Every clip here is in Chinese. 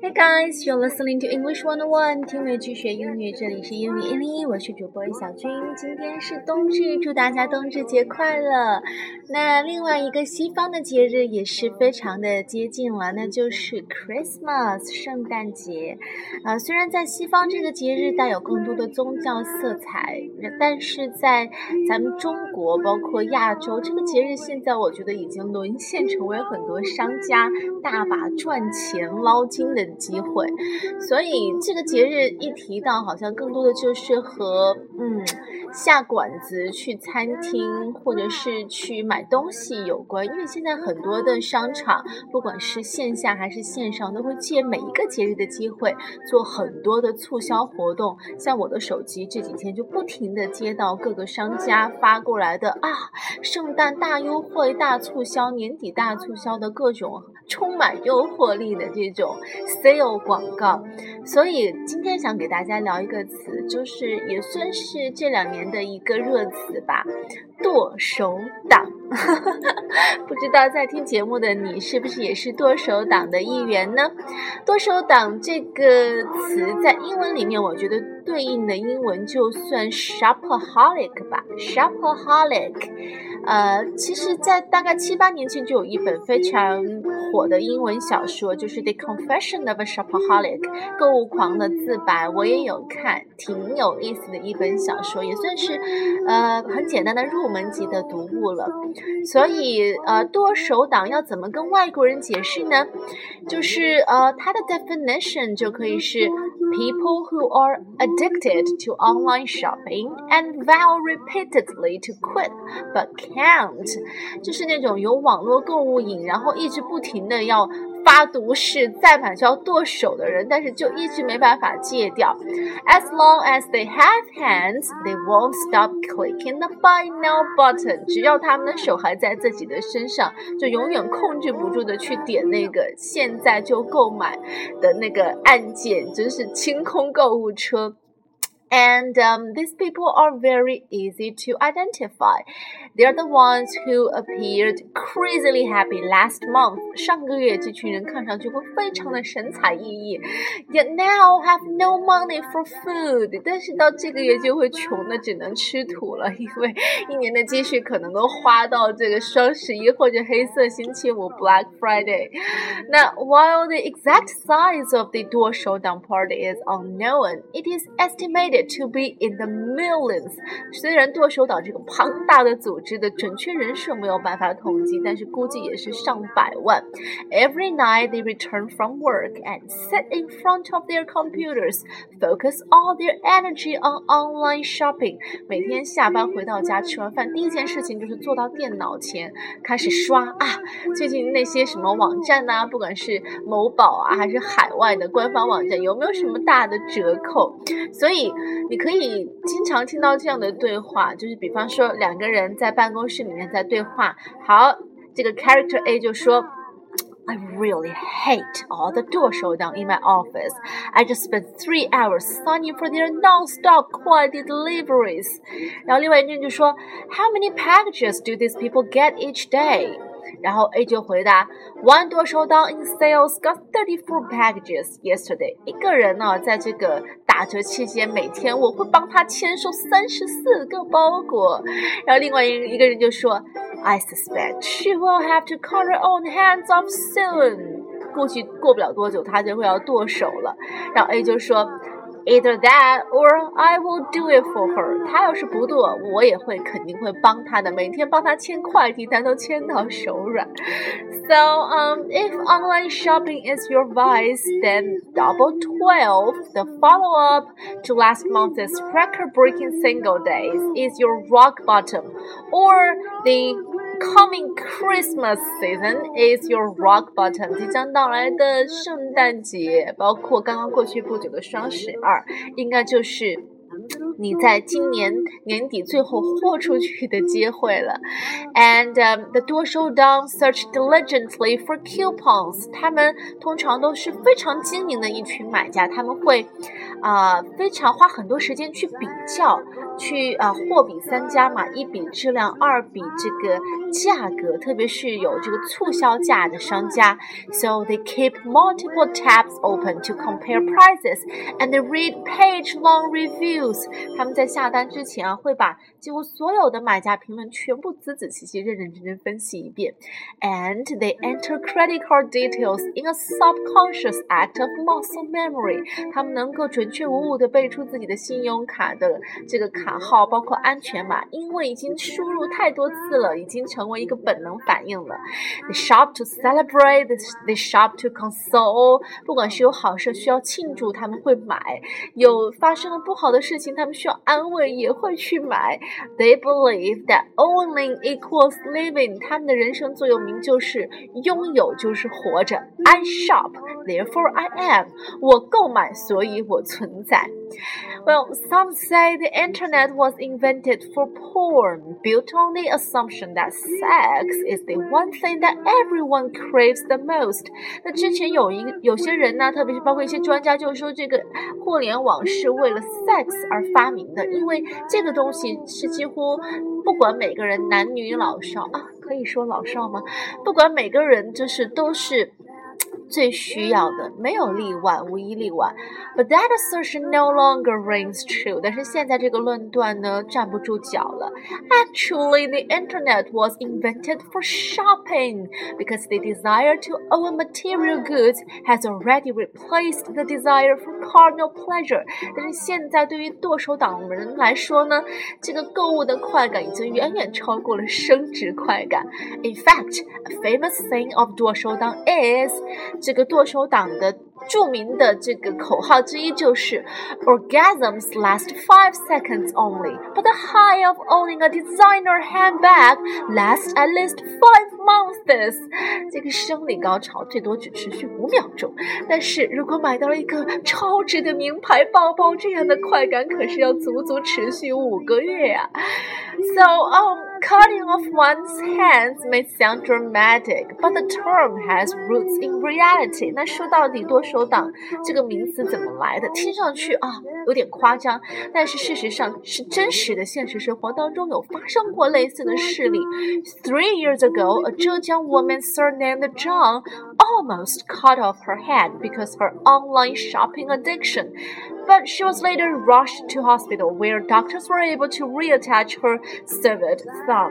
Hey guys, you're listening to English One One，听美剧学英语，这里是英语一零一，我是主播小军。今天是冬至，祝大家冬至节快乐。那另外一个西方的节日也是非常的接近了，那就是 Christmas 圣诞节。啊，虽然在西方这个节日带有更多的宗教色彩，但是在咱们中国，包括亚洲，这个节日现在我觉得已经沦陷成为很多商家大把赚钱捞金的。机会，所以这个节日一提到，好像更多的就是和嗯下馆子、去餐厅或者是去买东西有关。因为现在很多的商场，不管是线下还是线上，都会借每一个节日的机会做很多的促销活动。像我的手机这几天就不停的接到各个商家发过来的啊，圣诞大优惠、大促销、年底大促销的各种充满诱惑力的这种。sale 广告，所以今天想给大家聊一个词，就是也算是这两年的一个热词吧，剁手党。不知道在听节目的你是不是也是剁手党的一员呢？剁手党这个词在英文里面，我觉得对应的英文就算 shopaholic 吧，shopaholic。呃，其实，在大概七八年前就有一本非常火的英文小说，就是《The Confession of a Shopaholic》购物狂的自白，我也有看，挺有意思的一本小说，也算是呃很简单的入门级的读物了。所以，呃，剁手党要怎么跟外国人解释呢？就是呃，它的 definition 就可以是 people who are addicted to online shopping and vow repeatedly to quit but can't，就是那种有网络购物瘾，然后一直不停的要。 发毒誓再买就要剁手的人，但是就一直没办法戒掉。As long as they have hands, they won't stop clicking the buy now button。只要他们的手还在自己的身上，就永远控制不住的去点那个现在就购买的那个按键，就是清空购物车。And um, these people are very easy to identify. They're the ones who appeared crazily happy last month. 上个月这群人看上去会非常的神采奕奕，yet now have no money for food。但是到这个月就会穷的只能吃土了，因为一年的积蓄可能都花到这个双十一或者黑色星期五 Black Friday。那 while the exact size of the 剁手党 party is unknown, it is estimated to be in the millions。虽然剁手党这个庞大的组织的准确人数没有办法统计，但是估计也是上百万。Every night they return from work and sit in front of their computers, focus all their energy on online shopping。每天下班回到家，吃完饭第一件事情就是坐到电脑前开始刷啊，最近那些什么网站呐、啊，不管是某宝啊还是海外的官方网站，有没有什么大的折扣？所以。 你可以经常听到这样的对话，就是比方说两个人在办公室里面在对话。好，这个 character A 就说：“I really hate all the door showdown in my office. I just spent three hours signing for their non-stop quality deliveries。”然后另外一个人就说：“How many packages do these people get each day？” 然后 A 就回答：“One door showdown in sales got thirty-four packages yesterday。”一个人呢，在这个打折期间，每天我会帮他签收三十四个包裹。然后另外一一个人就说：“I suspect she will have to cut her own hands off soon。”估计过不了多久，他就会要剁手了。然后 A 就说。Either that, or I will do it for her。他要是不剁，我也会肯定会帮他的，每天帮他签快递单都签到手软。So, um, if online shopping is your vice, then double twelve, the follow-up to last month's record-breaking single days, is your rock bottom, or the Coming Christmas season is your rock bottom。即将到来的圣诞节，包括刚刚过去不久的双十二，应该就是你在今年年底最后豁出去的机会了。And、um, the 多收档 search diligently for coupons，他们通常都是非常精明的一群买家，他们会啊、呃、非常花很多时间去比较。去啊，货比三家嘛，一比质量，二比这个价格，特别是有这个促销价的商家。So they keep multiple tabs open to compare prices and they read page-long reviews。 他们在下单之前啊，会把几乎所有的买家评论全部仔仔细细、认认真真分析一遍。And they enter credit card details in a subconscious act of muscle memory。他们能够准确无误地背出自己的信用卡的这个卡。号包括安全码，因为已经输入太多次了，已经成为一个本能反应了。They shop to celebrate, they shop to console。不管是有好事需要庆祝，他们会买；有发生了不好的事情，他们需要安慰，也会去买。They believe that owning equals living。他们的人生座右铭就是拥有就是活着。I shop, therefore I am。我购买，所以我存在。Well, some say the internet was invented for porn, built on the assumption that sex is the one thing that everyone craves the most. 那之前有一有些人呢，特别是包括一些专家，就说这个互联网是为了 sex 而发明的，因为这个东西是几乎不管每个人男女老少啊，可以说老少吗？不管每个人就是都是。 最需要的，没有例外，无一例外。But that assertion no longer rings true。但是现在这个论断呢，站不住脚了。Actually, the internet was invented for shopping because the desire to own material goods has already replaced the desire for carnal pleasure。但是现在对于剁手党人来说呢，这个购物的快感已经远远超过了生殖快感。In fact, a famous saying of 剁手党 is 这个剁手党的著名的这个口号之一就是 Orgasms last five seconds only, but the high of owning a designer handbag lasts at least five months. 这个生理高潮最多只持续五秒钟，但是如果买到了一个超值的名牌包包，这样的快感可是要足足持续五个月呀、So, um. Cutting off one's hands may sound dramatic, but the term has roots in reality. 那说到底，剁手党这个名词怎么来的？听上去啊有点夸张，但是事实上是真实的。现实生活当中有发生过类似的事例。Three years ago, a Zhejiang woman surnamed Zhang almost cut off her hand because of her online shopping addiction. But she was later rushed to hospital where doctors were able to reattach her severed thumb.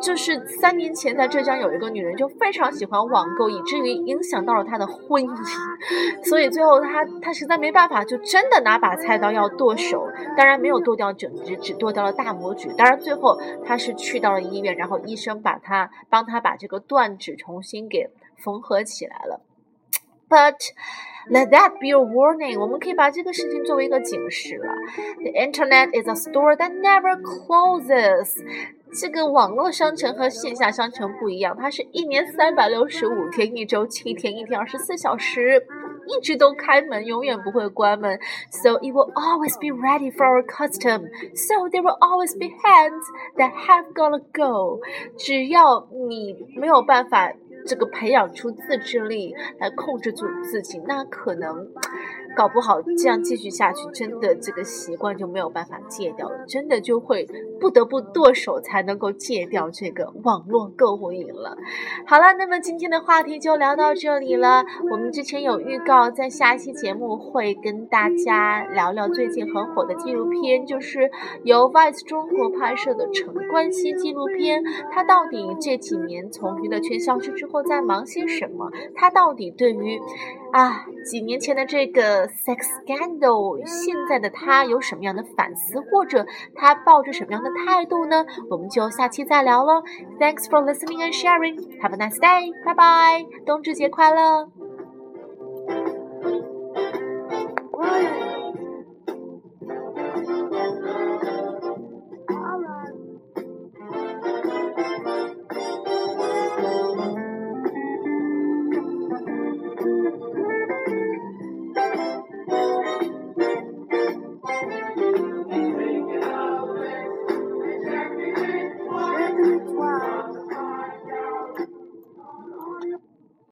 就是三年前在浙江有一个女人就非常喜欢网购，以至于影响到了她的婚姻，所以最后她她实在没办法，就真的拿把菜刀要剁手。当然没有剁掉整只，只剁掉了大拇指。当然最后她是去到了医院，然后医生把她帮她把这个断指重新给缝合起来了。But let that be a warning. 我们可以把这个事情作为一个警示了。The internet is a store that never closes. 这个网络商城和线下商城不一样，它是一年三百六十五天，一周七天，一天二十四小时，一直都开门，永远不会关门。So it will always be ready for our custom. So there will always be hands that have gotta go. 只要你没有办法。 这个培养出自制力来控制住自己，那可能搞不好这样继续下去，真的这个习惯就没有办法戒掉了，真的就会不得不剁手才能够戒掉这个网络购物瘾了。好了，那么今天的话题就聊到这里了。我们之前有预告，在下一期节目会跟大家聊聊最近很火的纪录片，就是由 VICE 中国拍摄的陈冠希纪录片。他到底这几年从娱乐圈消失之后？在忙些什么？他到底对于啊几年前的这个 sex scandal，现在的他有什么样的反思，或者他抱着什么样的态度呢？我们就下期再聊喽。Thanks for listening and sharing. Have a nice day. Bye bye.，冬至节快乐。